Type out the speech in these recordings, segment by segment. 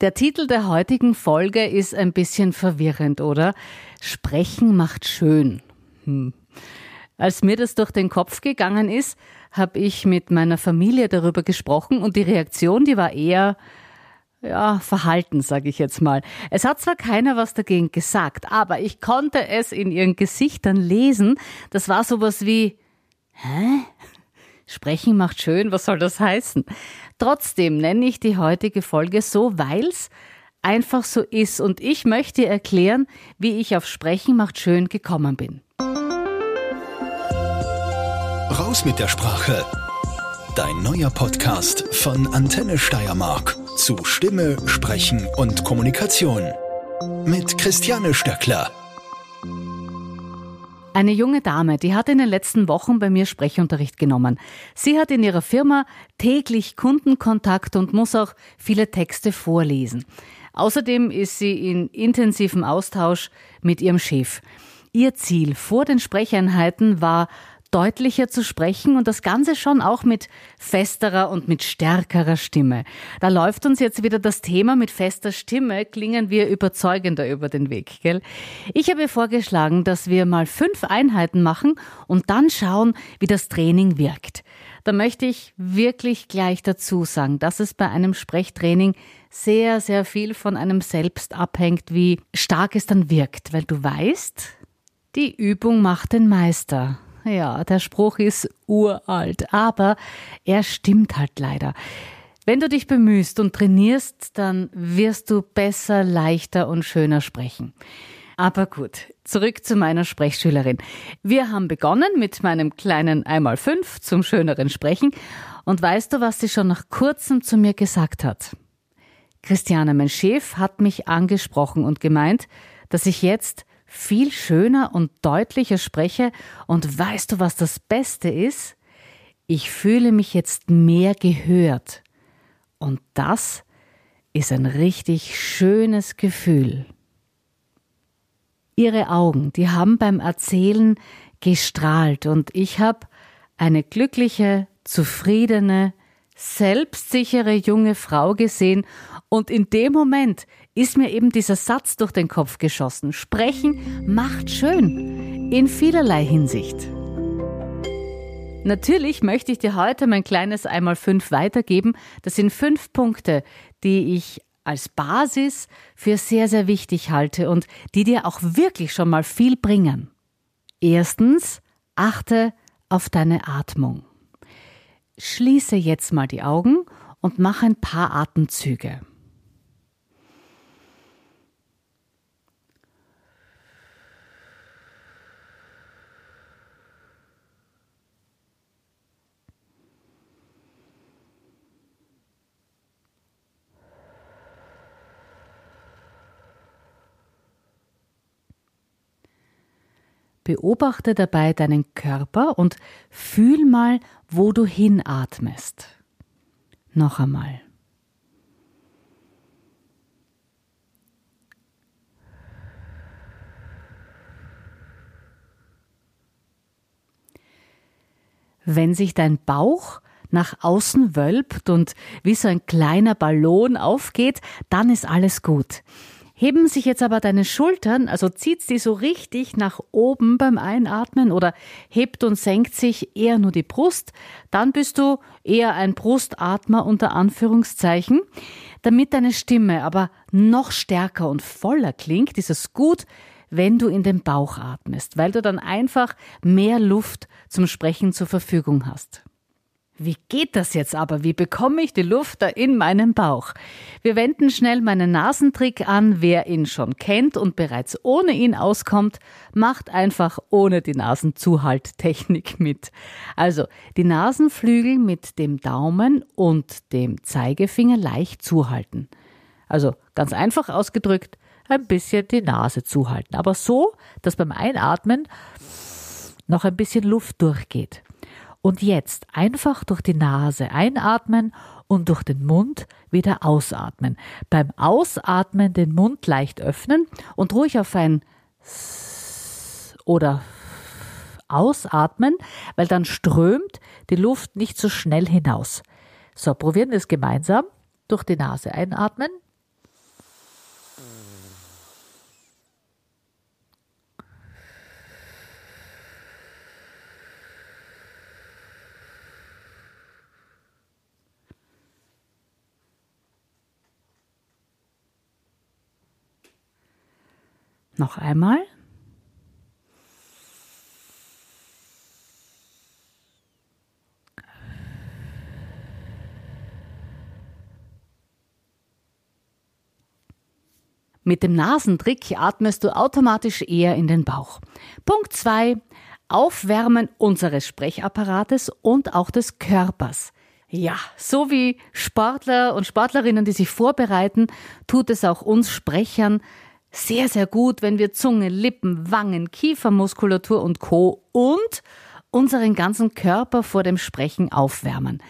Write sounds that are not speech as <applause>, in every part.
Der Titel der heutigen Folge ist ein bisschen verwirrend, oder? Sprechen macht schön. Hm. Als mir das durch den Kopf gegangen ist, habe ich mit meiner Familie darüber gesprochen und die Reaktion, die war eher ja, verhalten, sage ich jetzt mal. Es hat zwar keiner was dagegen gesagt, aber ich konnte es in ihren Gesichtern lesen. Das war sowas wie Hä? Sprechen macht schön, was soll das heißen? Trotzdem nenne ich die heutige Folge so, weil's einfach so ist und ich möchte erklären, wie ich auf Sprechen macht schön gekommen bin. Raus mit der Sprache. Dein neuer Podcast von Antenne Steiermark zu Stimme, Sprechen und Kommunikation. Mit Christiane Stöckler. Eine junge Dame, die hat in den letzten Wochen bei mir Sprechunterricht genommen. Sie hat in ihrer Firma täglich Kundenkontakt und muss auch viele Texte vorlesen. Außerdem ist sie in intensivem Austausch mit ihrem Chef. Ihr Ziel vor den Sprecheinheiten war, deutlicher zu sprechen und das Ganze schon auch mit festerer und mit stärkerer Stimme. Da läuft uns jetzt wieder das Thema mit fester Stimme, klingen wir überzeugender über den Weg, gell? Ich habe vorgeschlagen, dass wir mal fünf Einheiten machen und dann schauen, wie das Training wirkt. Da möchte ich wirklich gleich dazu sagen, dass es bei einem Sprechtraining sehr, sehr viel von einem selbst abhängt, wie stark es dann wirkt, weil du weißt, die Übung macht den Meister. Ja, der Spruch ist uralt, aber er stimmt halt leider. Wenn du dich bemühst und trainierst, dann wirst du besser, leichter und schöner sprechen. Aber gut, zurück zu meiner Sprechschülerin. Wir haben begonnen mit meinem kleinen einmal fünf zum schöneren Sprechen. Und weißt du, was sie schon nach kurzem zu mir gesagt hat? Christiane, mein Chef, hat mich angesprochen und gemeint, dass ich jetzt viel schöner und deutlicher spreche. Und weißt du, was das Beste ist? Ich fühle mich jetzt mehr gehört. Und das ist ein richtig schönes Gefühl. Ihre Augen, die haben beim Erzählen gestrahlt und ich habe eine glückliche, zufriedene, selbstsichere junge Frau gesehen und in dem Moment ist mir eben dieser Satz durch den Kopf geschossen. Sprechen macht schön. In vielerlei Hinsicht. Natürlich möchte ich dir heute mein kleines einmal fünf weitergeben. Das sind fünf Punkte, die ich als Basis für sehr, sehr wichtig halte und die dir auch wirklich schon mal viel bringen. Erstens, achte auf deine Atmung. Schließe jetzt mal die Augen und mach ein paar Atemzüge. Beobachte dabei deinen Körper und fühl mal, wo du hinatmest. Noch einmal. Wenn sich dein Bauch nach außen wölbt und wie so ein kleiner Ballon aufgeht, dann ist alles gut. Heben sich jetzt aber deine Schultern, also zieht sie so richtig nach oben beim Einatmen oder hebt und senkt sich eher nur die Brust, dann bist du eher ein Brustatmer unter Anführungszeichen. Damit deine Stimme aber noch stärker und voller klingt, ist es gut, wenn du in den Bauch atmest, weil du dann einfach mehr Luft zum Sprechen zur Verfügung hast. Wie geht das jetzt aber? Wie bekomme ich die Luft da in meinen Bauch? Wir wenden schnell meinen Nasentrick an. Wer ihn schon kennt und bereits ohne ihn auskommt, macht einfach ohne die Nasenzuhalttechnik mit. Also die Nasenflügel mit dem Daumen und dem Zeigefinger leicht zuhalten. Also ganz einfach ausgedrückt, ein bisschen die Nase zuhalten. Aber so, dass beim Einatmen noch ein bisschen Luft durchgeht. Und jetzt einfach durch die Nase einatmen und durch den Mund wieder ausatmen. Beim Ausatmen den Mund leicht öffnen und ruhig auf ein S oder ausatmen, weil dann strömt die Luft nicht so schnell hinaus. So, probieren wir es gemeinsam. Durch die Nase einatmen Noch einmal. Mit dem Nasentrick atmest du automatisch eher in den Bauch. Punkt 2. Aufwärmen unseres Sprechapparates und auch des Körpers. Ja, so wie Sportler und Sportlerinnen, die sich vorbereiten, tut es auch uns Sprechern sehr, sehr gut, wenn wir Zunge, Lippen, Wangen, Kiefermuskulatur und Co. und unseren ganzen Körper vor dem Sprechen aufwärmen.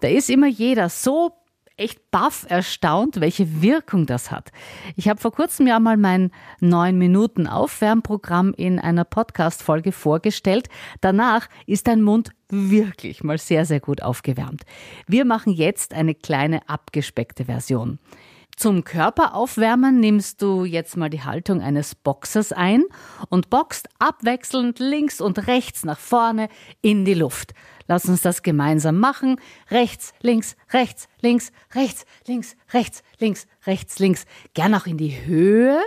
Da ist immer jeder so echt baff erstaunt, welche Wirkung das hat. Ich habe vor kurzem ja mal mein 9 Minuten Aufwärmprogramm in einer Podcast-Folge vorgestellt. Danach ist dein Mund wirklich mal sehr, sehr gut aufgewärmt. Wir machen jetzt eine kleine abgespeckte Version. Zum Körperaufwärmen nimmst du jetzt mal die Haltung eines Boxers ein und boxt abwechselnd links und rechts nach vorne in die Luft. Lass uns das gemeinsam machen. Rechts, links, rechts, links, rechts, links, rechts, links, rechts, links. Gern auch in die Höhe.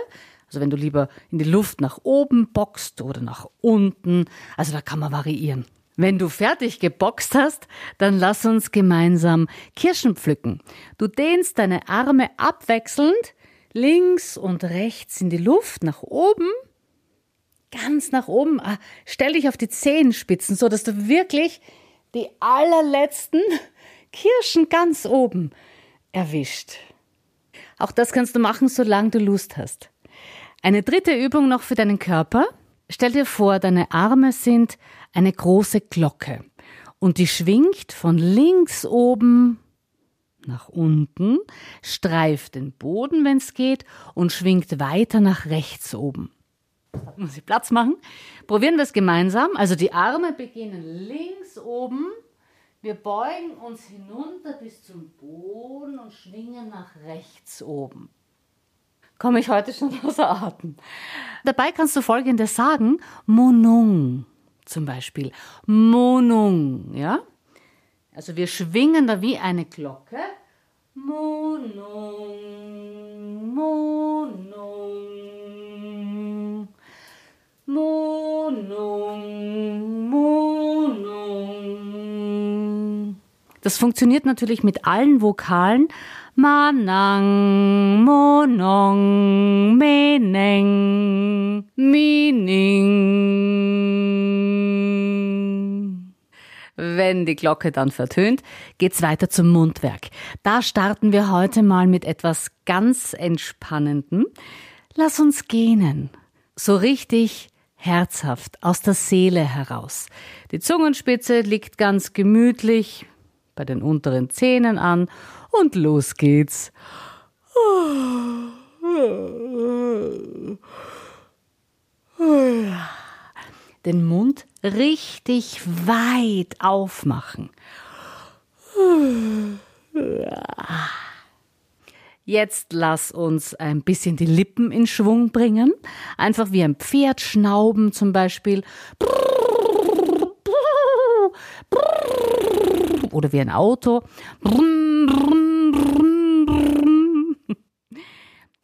Also wenn du lieber in die Luft nach oben boxt oder nach unten. Also da kann man variieren. Wenn du fertig geboxt hast, dann lass uns gemeinsam Kirschen pflücken. Du dehnst deine Arme abwechselnd links und rechts in die Luft nach oben, ganz nach oben. Ah, stell dich auf die Zehenspitzen, so dass du wirklich die allerletzten Kirschen ganz oben erwischt. Auch das kannst du machen, solange du Lust hast. Eine dritte Übung noch für deinen Körper. Stell dir vor, deine Arme sind eine große Glocke und die schwingt von links oben nach unten, streift den Boden, wenn es geht, und schwingt weiter nach rechts oben. Muss ich Platz machen. Probieren wir es gemeinsam. Also die Arme beginnen links oben. Wir beugen uns hinunter bis zum Boden und schwingen nach rechts oben. Komme ich heute schon <laughs> außer Atem. Dabei kannst du folgendes sagen: Monung zum Beispiel. Monung, ja? Also wir schwingen da wie eine Glocke. Monung, Monung, Monung, Monung. Das funktioniert natürlich mit allen Vokalen. Manang, Monong, Meneng, Mining. Wenn die Glocke dann vertönt, geht's weiter zum Mundwerk. Da starten wir heute mal mit etwas ganz Entspannendem. Lass uns gähnen. So richtig herzhaft aus der Seele heraus. Die Zungenspitze liegt ganz gemütlich bei den unteren Zähnen an und los geht's. Den Mund richtig weit aufmachen. Jetzt lass uns ein bisschen die Lippen in Schwung bringen. Einfach wie ein Pferd schnauben zum Beispiel. Oder wie ein Auto.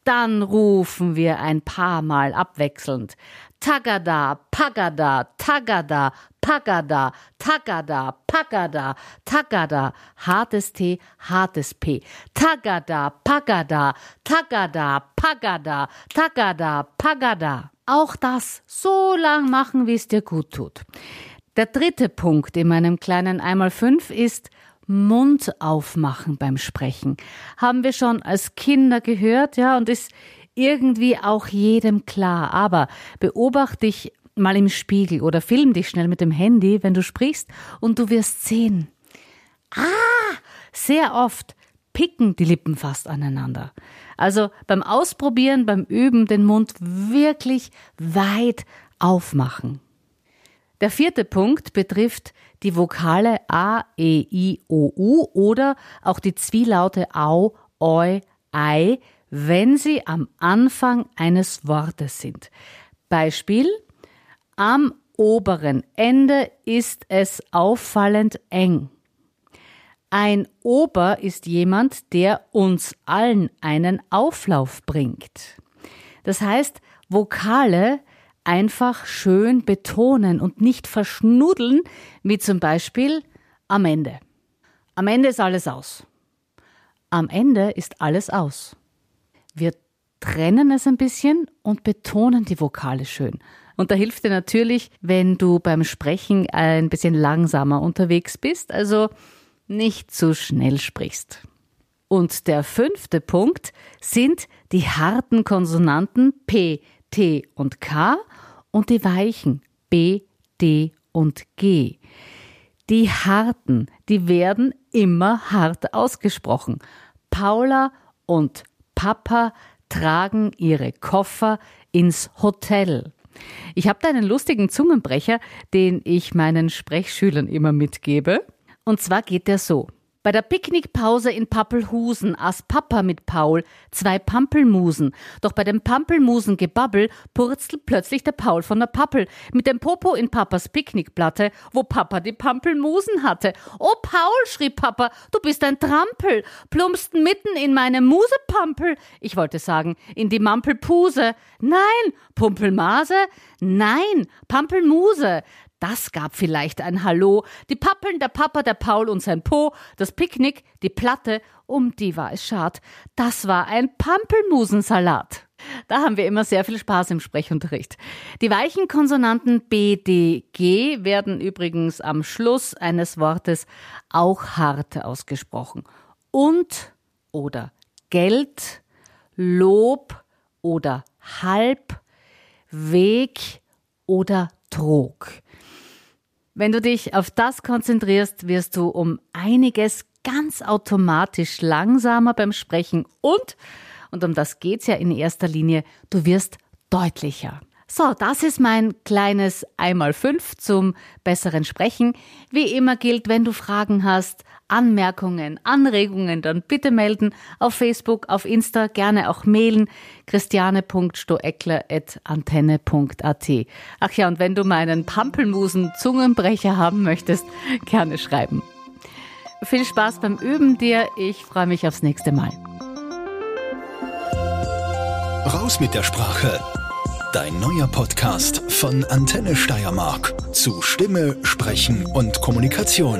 Dann rufen wir ein paar Mal abwechselnd. Tagada, Pagada, Tagada, Pagada, Tagada, Pagada, Tagada, hartes T, hartes P. Tagada, Pagada, Tagada, Pagada, Tagada, Pagada. Auch das so lang machen, wie es dir gut tut. Der dritte Punkt in meinem kleinen einmal fünf ist Mund aufmachen beim Sprechen. Haben wir schon als Kinder gehört, ja, und ist irgendwie auch jedem klar. Aber beobachte dich mal im Spiegel oder film dich schnell mit dem Handy, wenn du sprichst, und du wirst sehen. Ah, sehr oft picken die Lippen fast aneinander. Also beim Ausprobieren, beim Üben den Mund wirklich weit aufmachen. Der vierte Punkt betrifft die Vokale A, E, I, O, U oder auch die Zwielaute Au, Oi, Ei, wenn sie am Anfang eines Wortes sind. Beispiel Am oberen Ende ist es auffallend eng. Ein Ober ist jemand, der uns allen einen Auflauf bringt. Das heißt, Vokale einfach schön betonen und nicht verschnudeln, wie zum Beispiel am Ende. Am Ende ist alles aus. Am Ende ist alles aus. Wir trennen es ein bisschen und betonen die Vokale schön. Und da hilft dir natürlich, wenn du beim Sprechen ein bisschen langsamer unterwegs bist. Also nicht zu schnell sprichst. Und der fünfte Punkt sind die harten Konsonanten P, T und K und die weichen B, D und G. Die harten, die werden immer hart ausgesprochen. Paula und Papa tragen ihre Koffer ins Hotel. Ich habe da einen lustigen Zungenbrecher, den ich meinen Sprechschülern immer mitgebe. Und zwar geht der so. Bei der Picknickpause in Pappelhusen aß Papa mit Paul zwei Pampelmusen. Doch bei dem Pampelmusengebabbel purzelt plötzlich der Paul von der Pappel mit dem Popo in Papas Picknickplatte, wo Papa die Pampelmusen hatte. Oh Paul, schrie Papa, du bist ein Trampel, plumpst mitten in meine Musepampel. Ich wollte sagen, in die Mampelpuse. Nein, Pumpelmase? Nein, Pampelmuse. Das gab vielleicht ein Hallo. Die Pappeln, der Papa, der Paul und sein Po, das Picknick, die Platte, um die war es schad. Das war ein Pampelmusensalat. Da haben wir immer sehr viel Spaß im Sprechunterricht. Die weichen Konsonanten B, D, G werden übrigens am Schluss eines Wortes auch hart ausgesprochen. Und oder Geld, Lob oder Halb, Weg oder Trog. Wenn du dich auf das konzentrierst, wirst du um einiges ganz automatisch langsamer beim Sprechen und, und um das geht's ja in erster Linie, du wirst deutlicher. So, das ist mein kleines einmal fünf zum besseren Sprechen. Wie immer gilt, wenn du Fragen hast, Anmerkungen, Anregungen, dann bitte melden auf Facebook, auf Insta, gerne auch mailen christiane.stoeckler.antenne.at. Ach ja, und wenn du meinen Pampelmusen-Zungenbrecher haben möchtest, gerne schreiben. Viel Spaß beim Üben dir. Ich freue mich aufs nächste Mal. Raus mit der Sprache. Dein neuer Podcast von Antenne Steiermark zu Stimme, Sprechen und Kommunikation.